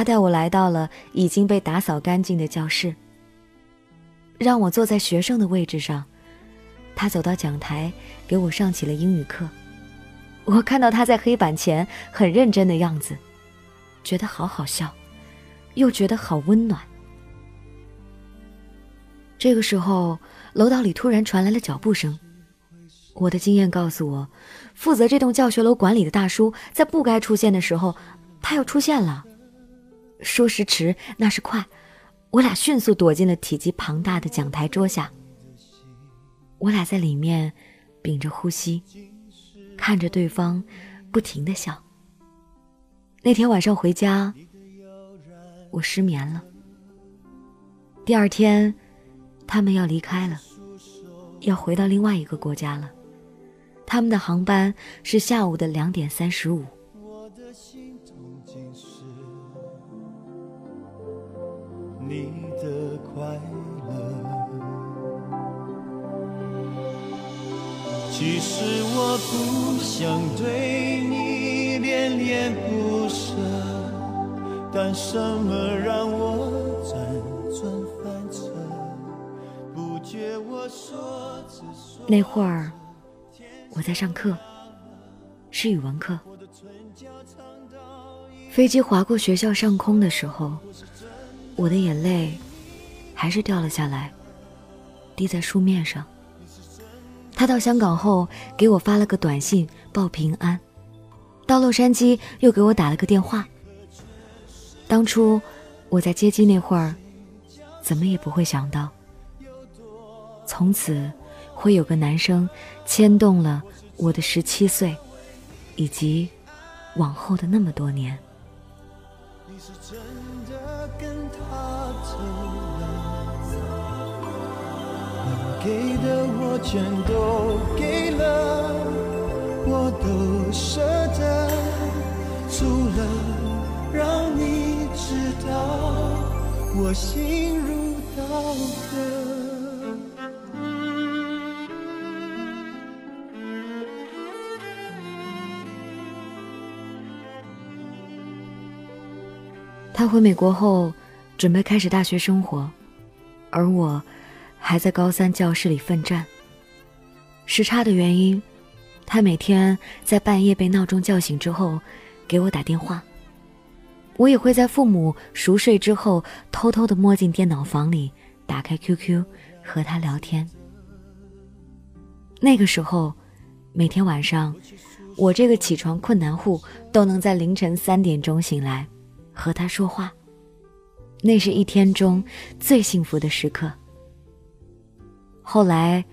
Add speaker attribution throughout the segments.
Speaker 1: 他带我来到了已经被打扫干净的教室，让我坐在学生的位置上。他走到讲台，给我上起了英语课。我看到他在黑板前很认真的样子，觉得好好笑，又觉得好温暖。这个时候，楼道里突然传来了脚步声。我的经验告诉我，负责这栋教学楼管理的大叔在不该出现的时候，他又出现了。说时迟，那时快，我俩迅速躲进了体积庞大的讲台桌下。我俩在里面屏着呼吸，看着对方，不停的笑。那天晚上回家，我失眠了。第二天。他们要离开了，要回到另外一个国家了。他们的航班是下午的两点三十五。你的快乐其实我不想对你恋恋不舍，但什么让我辗转反侧？不觉我说只说？那会儿，我在上课，是语文课。飞机划过学校上空的时候，我的眼泪还是掉了下来，滴在书面上。他到香港后给我发了个短信报平安，到洛杉矶又给我打了个电话。当初我在接机那会儿，怎么也不会想到。从此，会有个男生牵动了我的十七岁，以及往后的那么多年。给的我全都给了，我都舍得，除了让你知道我心如刀割。他回美国后，准备开始大学生活，而我还在高三教室里奋战。时差的原因，他每天在半夜被闹钟叫醒之后给我打电话，我也会在父母熟睡之后偷偷的摸进电脑房里，打开 QQ 和他聊天。那个时候，每天晚上，我这个起床困难户都能在凌晨三点钟醒来。和他说话，那是一天中最幸福的时刻。后来，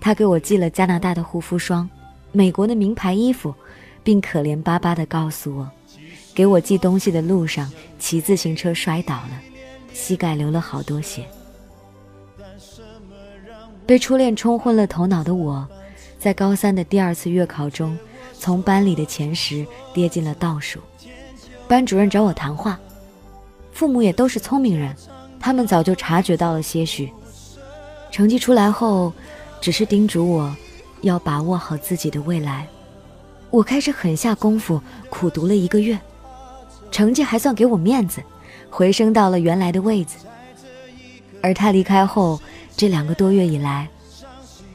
Speaker 1: 他给我寄了加拿大的护肤霜、美国的名牌衣服，并可怜巴巴地告诉我，给我寄东西的路上骑自行车摔倒了，膝盖流了好多血。被初恋冲昏了头脑的我，在高三的第二次月考中，从班里的前十跌进了倒数。班主任找我谈话，父母也都是聪明人，他们早就察觉到了些许。成绩出来后，只是叮嘱我，要把握好自己的未来。我开始狠下功夫苦读了一个月，成绩还算给我面子，回升到了原来的位子。而他离开后，这两个多月以来，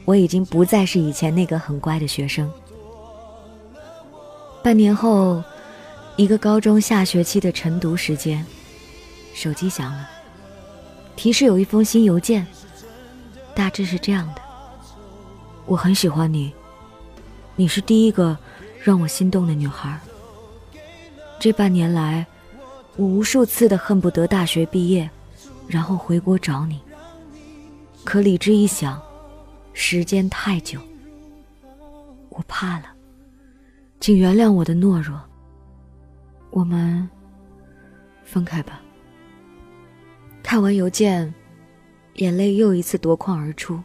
Speaker 1: 我已经不再是以前那个很乖的学生。半年后。一个高中下学期的晨读时间，手机响了，提示有一封新邮件，大致是这样的：我很喜欢你，你是第一个让我心动的女孩。这半年来，我无数次的恨不得大学毕业，然后回国找你。可理智一想，时间太久，我怕了，请原谅我的懦弱。我们分开吧。看完邮件，眼泪又一次夺眶而出。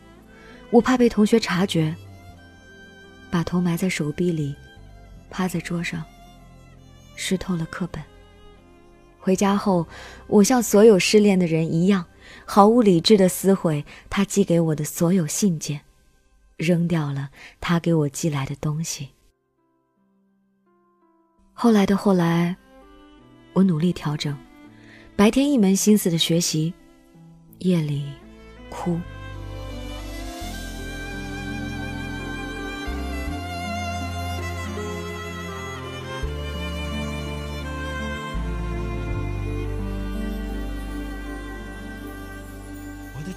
Speaker 1: 我怕被同学察觉，把头埋在手臂里，趴在桌上，湿透了课本。回家后，我像所有失恋的人一样，毫无理智的撕毁他寄给我的所有信件，扔掉了他给我寄来的东西。后来的后来，我努力调整，白天一门心思的学习，夜里哭。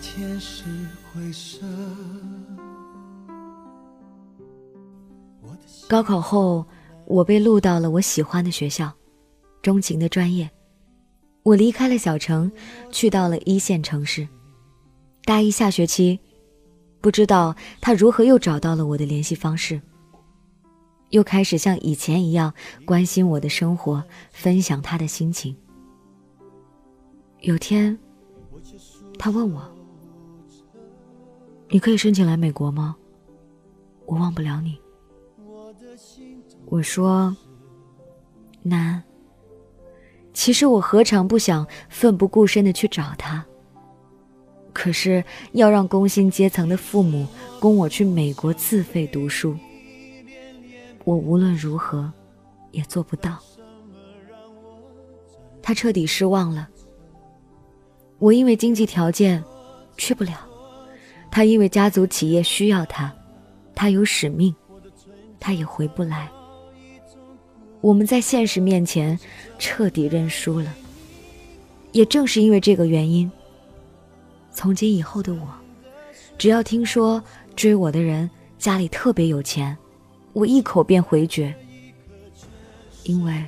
Speaker 1: 天是灰色。高考后，我被录到了我喜欢的学校，钟情的专业。我离开了小城，去到了一线城市。大一下学期，不知道他如何又找到了我的联系方式，又开始像以前一样关心我的生活，分享他的心情。有天，他问我。你可以申请来美国吗？我忘不了你。我说难。其实我何尝不想奋不顾身的去找他。可是要让工薪阶层的父母供我去美国自费读书，我无论如何也做不到。他彻底失望了。我因为经济条件去不了。他因为家族企业需要他，他有使命，他也回不来。我们在现实面前彻底认输了。也正是因为这个原因，从今以后的我，只要听说追我的人家里特别有钱，我一口便回绝，因为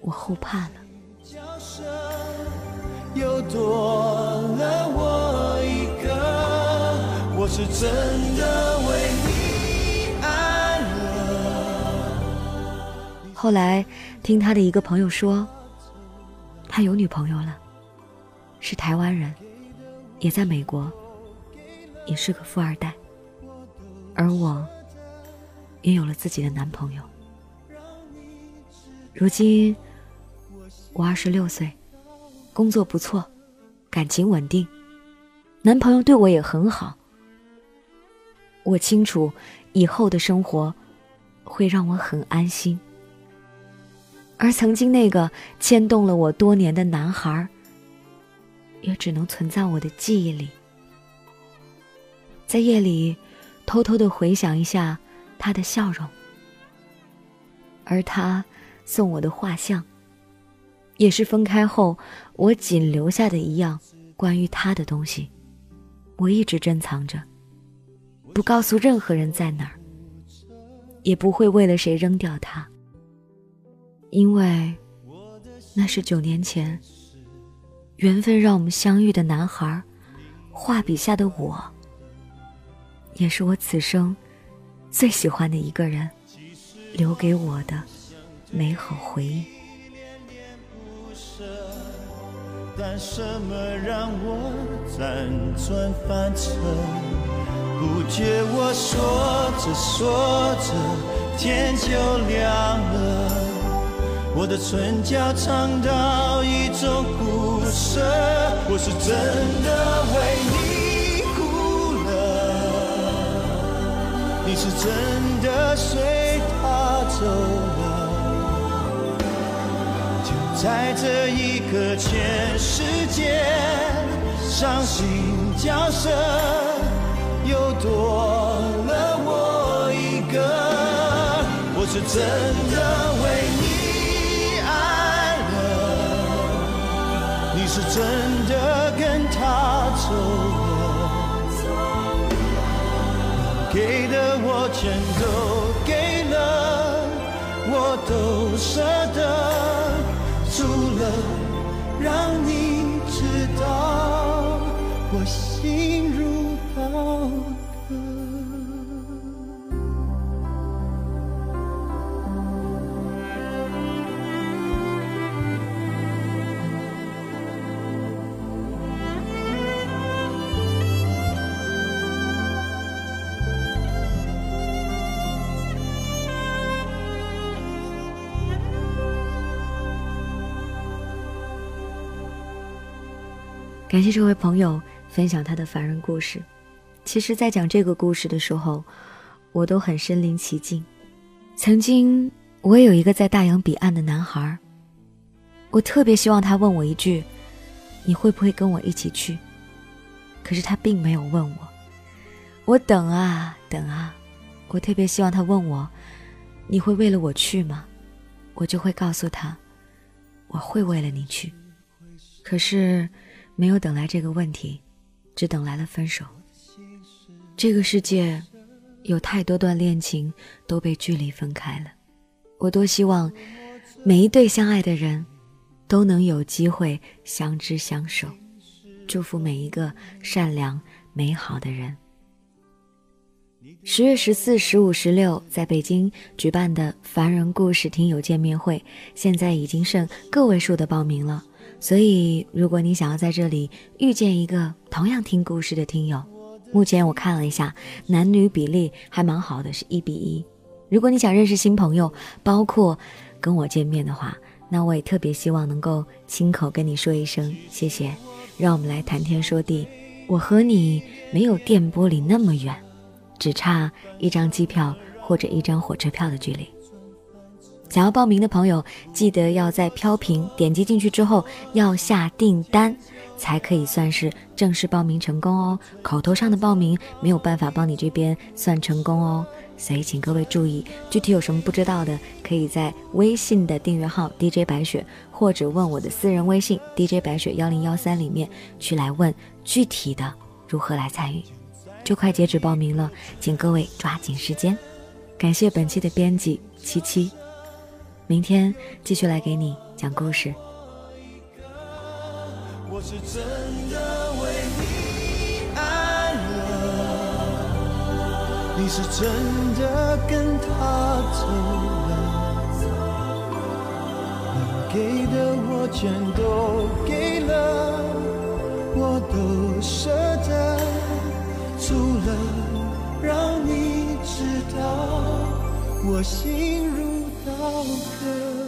Speaker 1: 我后怕了。又多了我一个我是真的后来听他的一个朋友说，他有女朋友了，是台湾人，也在美国，也是个富二代。而我也有了自己的男朋友。如今我二十六岁，工作不错，感情稳定，男朋友对我也很好。我清楚，以后的生活会让我很安心。而曾经那个牵动了我多年的男孩，也只能存在我的记忆里。在夜里，偷偷的回想一下他的笑容，而他送我的画像，也是分开后我仅留下的一样关于他的东西，我一直珍藏着。不告诉任何人在哪儿，也不会为了谁扔掉它，因为那是九年前缘分让我们相遇的男孩画笔下的我，也是我此生最喜欢的一个人留给我的美好回忆。但什么让我辗转反侧？不觉我说着说着，天就亮了。我的唇角尝到一种苦涩，我是真的为你哭了，你是真的随他走了。就在这一刻，全世界伤心角色。又多了我一个，我是真的走了，给的我全都给了，我都舍得，除了让你知道我心如刀。感谢这位朋友分享他的凡人故事。其实，在讲这个故事的时候，我都很身临其境。曾经，我有一个在大洋彼岸的男孩，我特别希望他问我一句：“你会不会跟我一起去？”可是他并没有问我。我等啊等啊，我特别希望他问我：“你会为了我去吗？”我就会告诉他：“我会为了你去。”可是没有等来这个问题，只等来了分手。这个世界有太多段恋情都被距离分开了。我多希望每一对相爱的人。都能有机会相知相守，祝福每一个善良美好的人。十月十四、十五、十六，在北京举办的凡人故事听友见面会，现在已经剩个位数的报名了。所以，如果你想要在这里遇见一个同样听故事的听友，目前我看了一下，男女比例还蛮好的，是一比一。如果你想认识新朋友，包括跟我见面的话。那我也特别希望能够亲口跟你说一声谢谢，让我们来谈天说地。我和你没有电波里那么远，只差一张机票或者一张火车票的距离。想要报名的朋友，记得要在飘屏点击进去之后要下订单，才可以算是正式报名成功哦。口头上的报名没有办法帮你这边算成功哦。所以，请各位注意，具体有什么不知道的，可以在微信的订阅号 DJ 白雪，或者问我的私人微信 DJ 白雪幺零幺三里面去来问具体的如何来参与。就快截止报名了，请各位抓紧时间。感谢本期的编辑七七，明天继续来给你讲故事。我是真的为你爱了。你是真的跟他走了，能给的我全都给了，我都舍得，除了让你知道我心如 conquer.